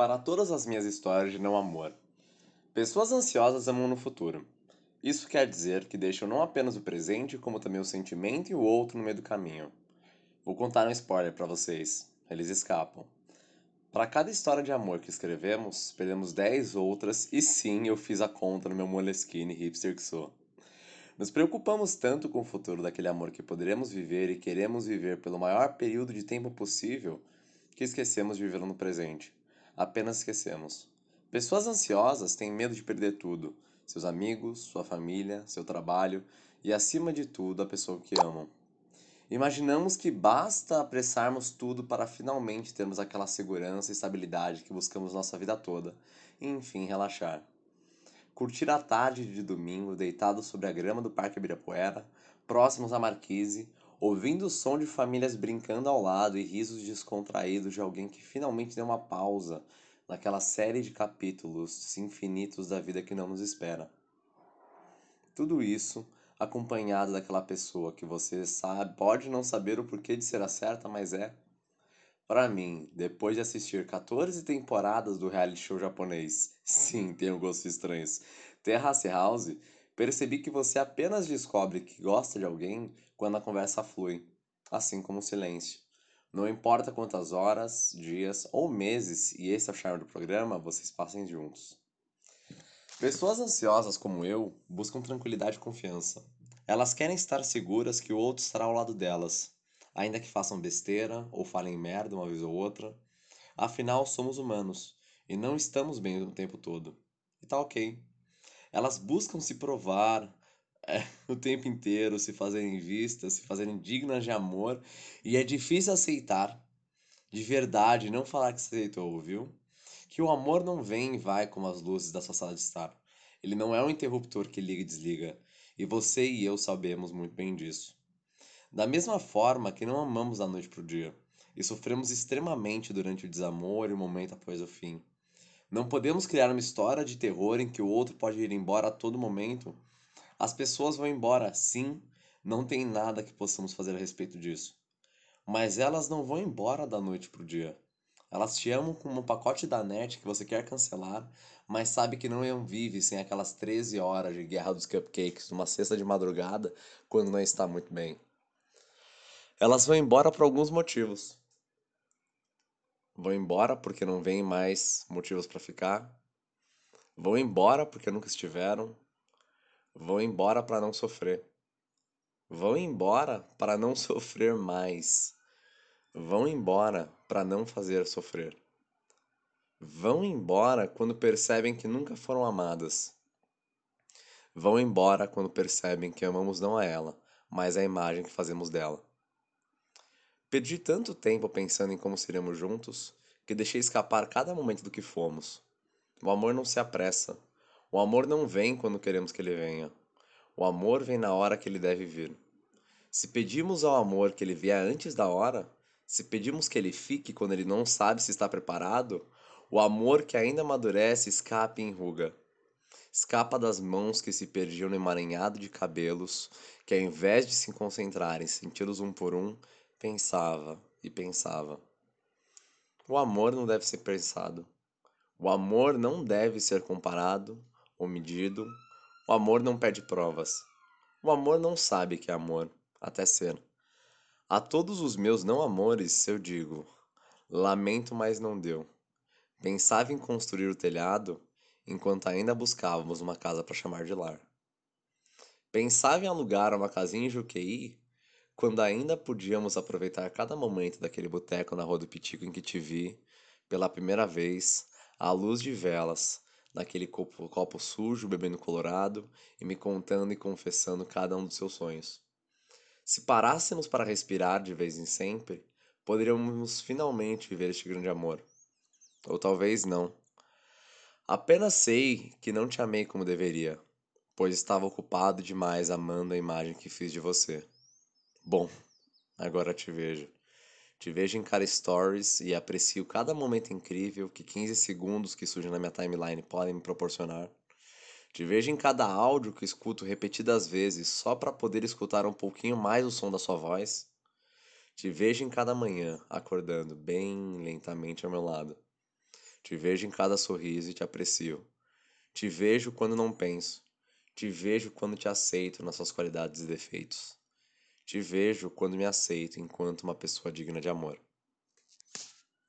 para todas as minhas histórias de não amor. Pessoas ansiosas amam no futuro. Isso quer dizer que deixam não apenas o presente, como também o sentimento e o outro no meio do caminho. Vou contar um spoiler para vocês. Eles escapam. Para cada história de amor que escrevemos, perdemos 10 outras e sim, eu fiz a conta no meu Moleskine hipster que sou. Nos preocupamos tanto com o futuro daquele amor que poderemos viver e queremos viver pelo maior período de tempo possível que esquecemos de viver no presente. Apenas esquecemos. Pessoas ansiosas têm medo de perder tudo: seus amigos, sua família, seu trabalho e, acima de tudo, a pessoa que amam. Imaginamos que basta apressarmos tudo para finalmente termos aquela segurança e estabilidade que buscamos nossa vida toda e, enfim, relaxar. Curtir a tarde de domingo deitado sobre a grama do Parque Ibirapuera, próximos à marquise, ouvindo o som de famílias brincando ao lado e risos descontraídos de alguém que finalmente deu uma pausa naquela série de capítulos infinitos da vida que não nos espera. Tudo isso acompanhado daquela pessoa que você sabe, pode não saber o porquê de ser a certa, mas é. Para mim, depois de assistir 14 temporadas do reality show japonês, sim, tenho gostos estranhos, Terrace House, percebi que você apenas descobre que gosta de alguém quando a conversa flui, assim como o silêncio. Não importa quantas horas, dias ou meses, e esse é o charme do programa, vocês passem juntos. Pessoas ansiosas como eu buscam tranquilidade e confiança. Elas querem estar seguras que o outro estará ao lado delas, ainda que façam besteira ou falem merda uma vez ou outra. Afinal, somos humanos e não estamos bem o tempo todo. E tá ok. Elas buscam se provar é, o tempo inteiro, se fazerem vistas, se fazerem dignas de amor, e é difícil aceitar, de verdade, não falar que aceitou, viu? que o amor não vem e vai como as luzes da sua sala de estar. Ele não é um interruptor que liga e desliga, e você e eu sabemos muito bem disso. Da mesma forma que não amamos da noite para o dia, e sofremos extremamente durante o desamor e o momento após o fim. Não podemos criar uma história de terror em que o outro pode ir embora a todo momento. As pessoas vão embora, sim, não tem nada que possamos fazer a respeito disso. Mas elas não vão embora da noite para o dia. Elas te amam como um pacote da net que você quer cancelar, mas sabe que não vive sem aquelas 13 horas de guerra dos cupcakes numa sexta de madrugada quando não está muito bem. Elas vão embora por alguns motivos. Vão embora porque não vem mais motivos para ficar. Vão embora porque nunca estiveram. Vão embora para não sofrer. Vão embora para não sofrer mais. Vão embora para não fazer sofrer. Vão embora quando percebem que nunca foram amadas. Vão embora quando percebem que amamos não a ela, mas a imagem que fazemos dela. Perdi tanto tempo pensando em como seríamos juntos que deixei escapar cada momento do que fomos. O amor não se apressa. O amor não vem quando queremos que ele venha. O amor vem na hora que ele deve vir. Se pedimos ao amor que ele vier antes da hora, se pedimos que ele fique quando ele não sabe se está preparado, o amor que ainda amadurece escapa e enruga. Escapa das mãos que se perdiam no emaranhado de cabelos, que ao invés de se concentrar em senti-los um por um, pensava e pensava. O amor não deve ser pensado. O amor não deve ser comparado ou medido. O amor não pede provas. O amor não sabe que é amor, até ser. A todos os meus não amores eu digo: lamento, mas não deu. Pensava em construir o telhado enquanto ainda buscávamos uma casa para chamar de lar. Pensava em alugar uma casinha em Juqueí quando ainda podíamos aproveitar cada momento daquele boteco na Rua do Pitico em que te vi, pela primeira vez, à luz de velas, naquele copo, copo sujo, bebendo colorado e me contando e confessando cada um dos seus sonhos. Se parássemos para respirar de vez em sempre, poderíamos finalmente viver este grande amor. Ou talvez não. Apenas sei que não te amei como deveria, pois estava ocupado demais amando a imagem que fiz de você. Bom, agora te vejo. Te vejo em cada stories e aprecio cada momento incrível que 15 segundos que surgem na minha timeline podem me proporcionar. Te vejo em cada áudio que escuto repetidas vezes só para poder escutar um pouquinho mais o som da sua voz. Te vejo em cada manhã, acordando bem lentamente ao meu lado. Te vejo em cada sorriso e te aprecio. Te vejo quando não penso. Te vejo quando te aceito nas suas qualidades e defeitos. Te vejo quando me aceito enquanto uma pessoa digna de amor.